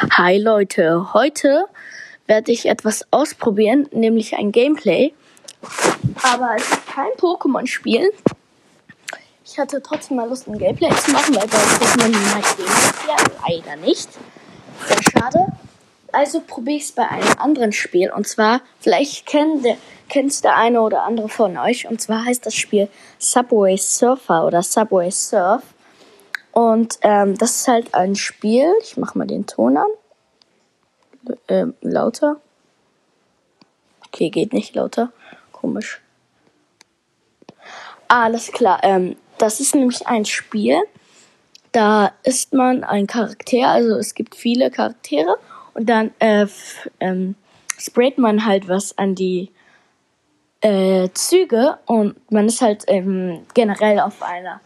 Hi Leute, heute werde ich etwas ausprobieren, nämlich ein Gameplay. Aber es ist kein Pokémon-Spiel. Ich hatte trotzdem mal Lust, ein Gameplay zu machen, weil bei Pokémon es ja leider nicht. Sehr schade. Also probiere ich es bei einem anderen Spiel. Und zwar, vielleicht kennt der, kennt's der eine oder andere von euch. Und zwar heißt das Spiel Subway Surfer oder Subway Surf. Und ähm, das ist halt ein Spiel. Ich mache mal den Ton an. Ähm, lauter. Okay, geht nicht lauter. Komisch. Alles klar. Ähm, das ist nämlich ein Spiel. Da ist man ein Charakter. Also es gibt viele Charaktere. Und dann äh, ähm, sprayt man halt was an die äh, Züge. Und man ist halt ähm, generell auf einer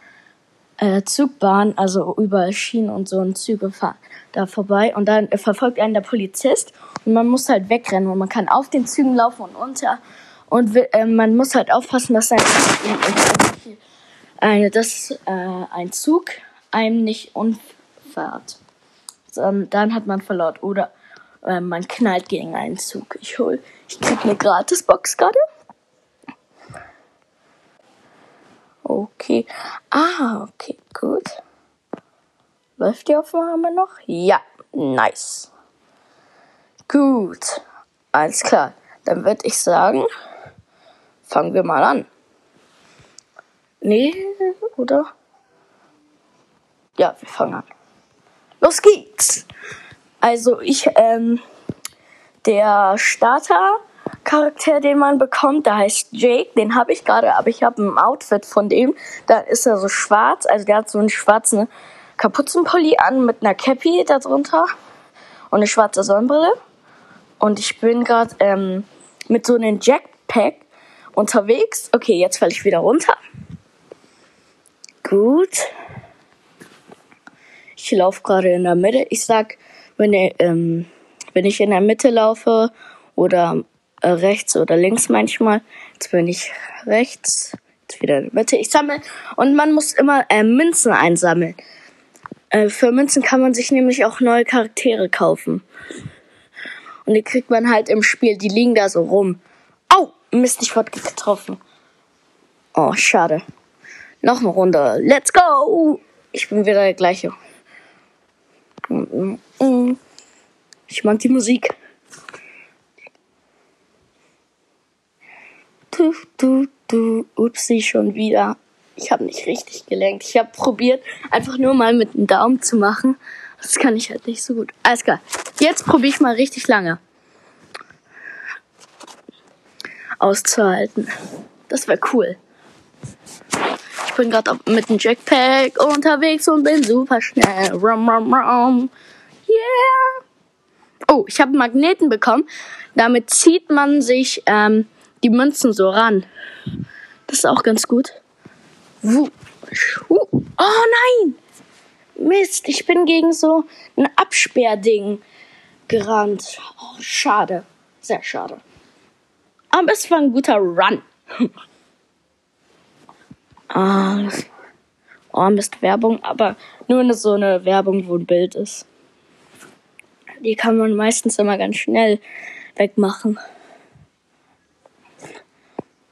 äh, Zugbahn, also über Schienen und so und Züge fahren da vorbei und dann äh, verfolgt einen der Polizist und man muss halt wegrennen und man kann auf den Zügen laufen und unter und äh, man muss halt aufpassen, dass ein, eine, dass, äh, ein Zug einem nicht umfährt. Dann hat man verloren oder äh, man knallt gegen einen Zug. Ich hol, ich krieg eine Gratisbox gerade. Okay. Ah, okay, gut. Läuft die Aufnahme noch? Ja, nice. Gut. Alles klar. Dann würde ich sagen, fangen wir mal an. Nee, oder? Ja, wir fangen an. Los geht's! Also ich, ähm, der Starter Charakter, den man bekommt, der heißt Jake, den habe ich gerade, aber ich habe ein Outfit von dem, da ist er so schwarz, also der hat so einen schwarzen Kapuzenpulli an mit einer Cappy darunter und eine schwarze Sonnenbrille. Und ich bin gerade ähm, mit so einem Jackpack unterwegs. Okay, jetzt falle ich wieder runter. Gut. Ich laufe gerade in der Mitte. Ich sag, wenn, ähm, wenn ich in der Mitte laufe oder äh, rechts oder links manchmal. Jetzt bin ich rechts, jetzt wieder in der Mitte. Ich sammle und man muss immer äh, Münzen einsammeln. Äh, für Münzen kann man sich nämlich auch neue Charaktere kaufen. Und die kriegt man halt im Spiel. Die liegen da so rum. Au! Mist, ich wurde getroffen. Oh, schade. Noch eine Runde. Let's go! Ich bin wieder der gleiche. Ich mag die Musik. Du, du, du, upsi, schon wieder. Ich habe nicht richtig gelenkt. Ich habe probiert, einfach nur mal mit dem Daumen zu machen. Das kann ich halt nicht so gut. Alles klar. Jetzt probiere ich mal richtig lange auszuhalten. Das wäre cool. Ich bin gerade mit dem Jackpack unterwegs und bin super schnell. Rum, rum, rum. Yeah. Oh, ich habe Magneten bekommen. Damit zieht man sich ähm, die Münzen so ran. Das ist auch ganz gut. Oh nein! Mist, ich bin gegen so ein Absperrding gerannt. Oh, schade. Sehr schade. Aber es war ein guter Run. ah, oh, Mist, Werbung, aber nur so eine Werbung, wo ein Bild ist. Die kann man meistens immer ganz schnell wegmachen.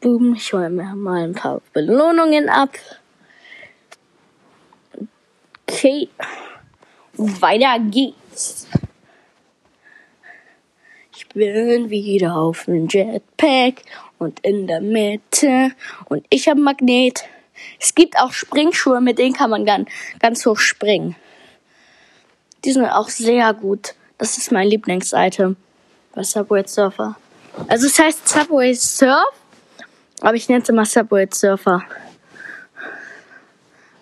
Boom, ich hole mir mal ein paar Belohnungen ab. Okay, weiter geht's. Ich bin wieder auf dem Jetpack und in der Mitte und ich habe Magnet. Es gibt auch Springschuhe, mit denen kann man ganz, ganz hoch springen. Die sind auch sehr gut. Das ist mein Lieblingsitem bei Subway Surfer. Also es heißt Subway Surf aber ich nenne es immer Subway Surfer.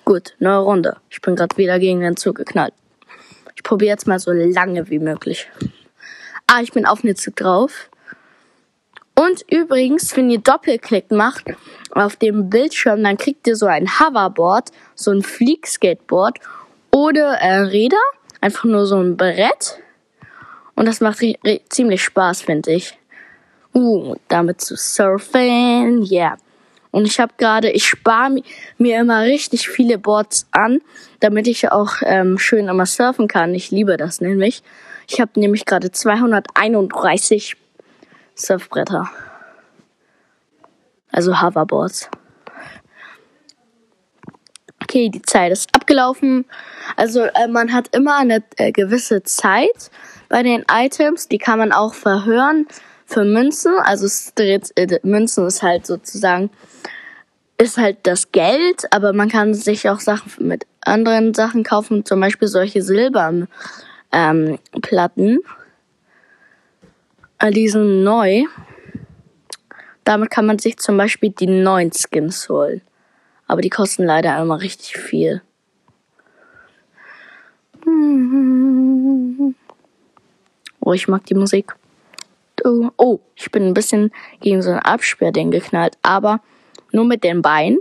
Gut, neue Runde. Ich bin gerade wieder gegen den Zug geknallt. Ich probiere jetzt mal so lange wie möglich. Ah, ich bin auf den Zug drauf. Und übrigens, wenn ihr Doppelklick macht auf dem Bildschirm, dann kriegt ihr so ein Hoverboard, so ein Fliegskateboard oder äh, Räder, einfach nur so ein Brett. Und das macht ziemlich Spaß, finde ich. Uh, damit zu surfen. Yeah. Und ich habe gerade, ich spare mir immer richtig viele Boards an, damit ich auch ähm, schön immer surfen kann. Ich liebe das nämlich. Ich habe nämlich gerade 231 Surfbretter. Also Hoverboards. Okay, die Zeit ist abgelaufen. Also äh, man hat immer eine äh, gewisse Zeit bei den Items. Die kann man auch verhören für Münzen. Also es dreht, äh, Münzen ist halt sozusagen ist halt das Geld, aber man kann sich auch Sachen mit anderen Sachen kaufen, zum Beispiel solche Silberplatten. Ähm, Platten. äh, die sind neu. Damit kann man sich zum Beispiel die neuen Skins holen. Aber die kosten leider immer richtig viel. Oh, ich mag die Musik. Oh, ich bin ein bisschen gegen so ein Absperrding geknallt, aber nur mit den Beinen.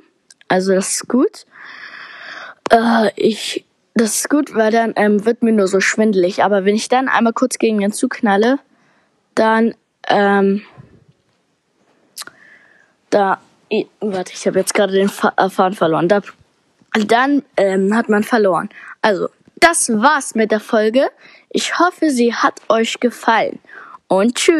Also das ist gut. Äh, ich, das ist gut, weil dann ähm, wird mir nur so schwindelig. Aber wenn ich dann einmal kurz gegen den Zug knalle, dann ähm, da, ich, warte, ich habe jetzt gerade den äh, Faden verloren. Da, dann ähm, hat man verloren. Also, das war's mit der Folge. Ich hoffe, sie hat euch gefallen. Und tschüss.